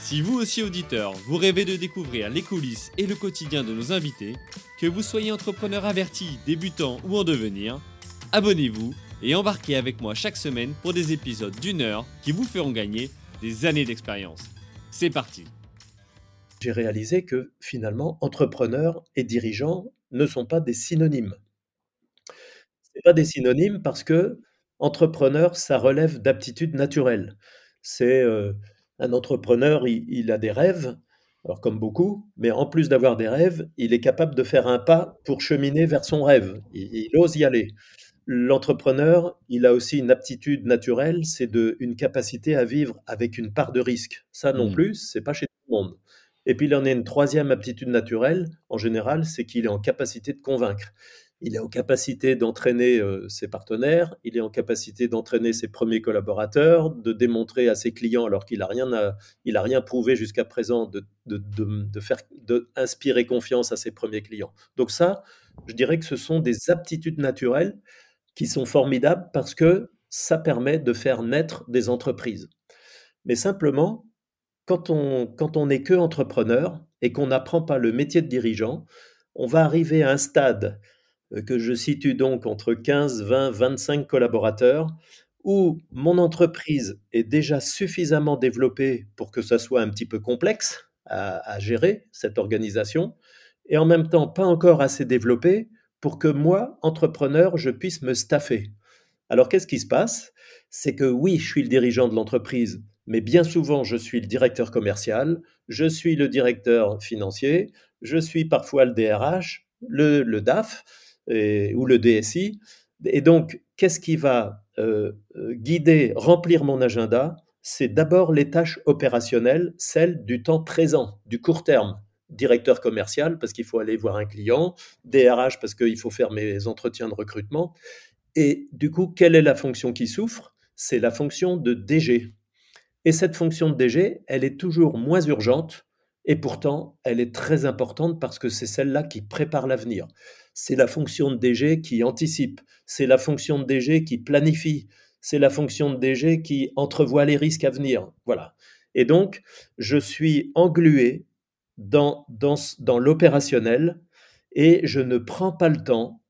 Si vous aussi auditeur, vous rêvez de découvrir les coulisses et le quotidien de nos invités, que vous soyez entrepreneur averti, débutant ou en devenir, abonnez-vous et embarquez avec moi chaque semaine pour des épisodes d'une heure qui vous feront gagner des années d'expérience. C'est parti J'ai réalisé que finalement, entrepreneur et dirigeant ne sont pas des synonymes. Ce pas des synonymes parce que entrepreneur, ça relève d'aptitudes naturelles. C'est euh, un entrepreneur, il, a des rêves, alors comme beaucoup, mais en plus d'avoir des rêves, il est capable de faire un pas pour cheminer vers son rêve. Il, ose y aller. L'entrepreneur, il a aussi une aptitude naturelle, c'est de une capacité à vivre avec une part de risque. Ça non mmh. plus, c'est pas chez tout le monde. Et puis il en a une troisième aptitude naturelle, en général, c'est qu'il est en capacité de convaincre il est en capacité d'entraîner ses partenaires, il est en capacité d'entraîner ses premiers collaborateurs, de démontrer à ses clients, alors qu'il n'a rien, a rien prouvé jusqu'à présent, de, de, de inspirer confiance à ses premiers clients. Donc ça, je dirais que ce sont des aptitudes naturelles qui sont formidables parce que ça permet de faire naître des entreprises. Mais simplement, quand on quand on n'est que entrepreneur et qu'on n'apprend pas le métier de dirigeant, on va arriver à un stade euh, que je situe donc entre 15, 20, 25 collaborateurs, où mon entreprise est déjà suffisamment développée pour que ça soit un petit peu complexe à, gérer, cette organisation, et en même temps pas encore assez développée pour que moi, entrepreneur, je puisse me staffer. Alors qu'est-ce qui se passe? C'est que oui, je suis le dirigeant de l'entreprise, mais bien souvent, je suis le directeur commercial, je suis le directeur financier, je suis parfois le DRH, le, le DAF, ou le DSI. Et donc, qu'est-ce qui va euh, euh, guider, remplir mon agenda? C'est d'abord les tâches opérationnelles, celles du temps présent, du court terme. Directeur commercial, parce qu'il faut aller voir un client, DRH, parce qu'il faut faire mes entretiens de recrutement. Et du coup, quelle est la fonction qui souffre? C'est la fonction de DG. Et cette fonction de DG, elle est toujours moins urgente, et pourtant, elle est très importante parce que c'est celle-là qui prépare l'avenir c'est la fonction de DG qui anticipe, c'est la fonction de DG qui planifie, c'est la fonction de DG qui entrevoit les risques à venir. Voilà. Et donc, je suis englué dans, dans, dans l'opérationnel et je ne prends pas le temps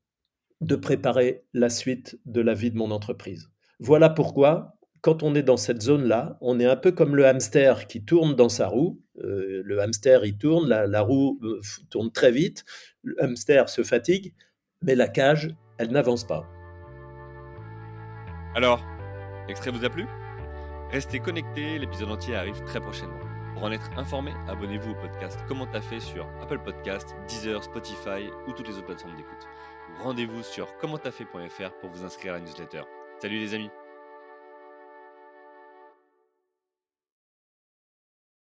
de préparer la suite de la vie de mon entreprise. Voilà pourquoi quand on est dans cette zone-là, on est un peu comme le hamster qui tourne dans sa roue. Euh, le hamster, il tourne, la, roue euh, tourne très vite, le hamster se fatigue, mais la cage, elle n'avance pas. Alors, l'extrait vous a plu? Restez connectés, l'épisode entier arrive très prochainement. Pour en être informé, abonnez-vous au podcast Comment t'as fait sur Apple Podcast, Deezer, Spotify ou toutes les autres plateformes d'écoute. Rendez-vous sur commenttafait.fr pour vous inscrire à la newsletter. Salut les amis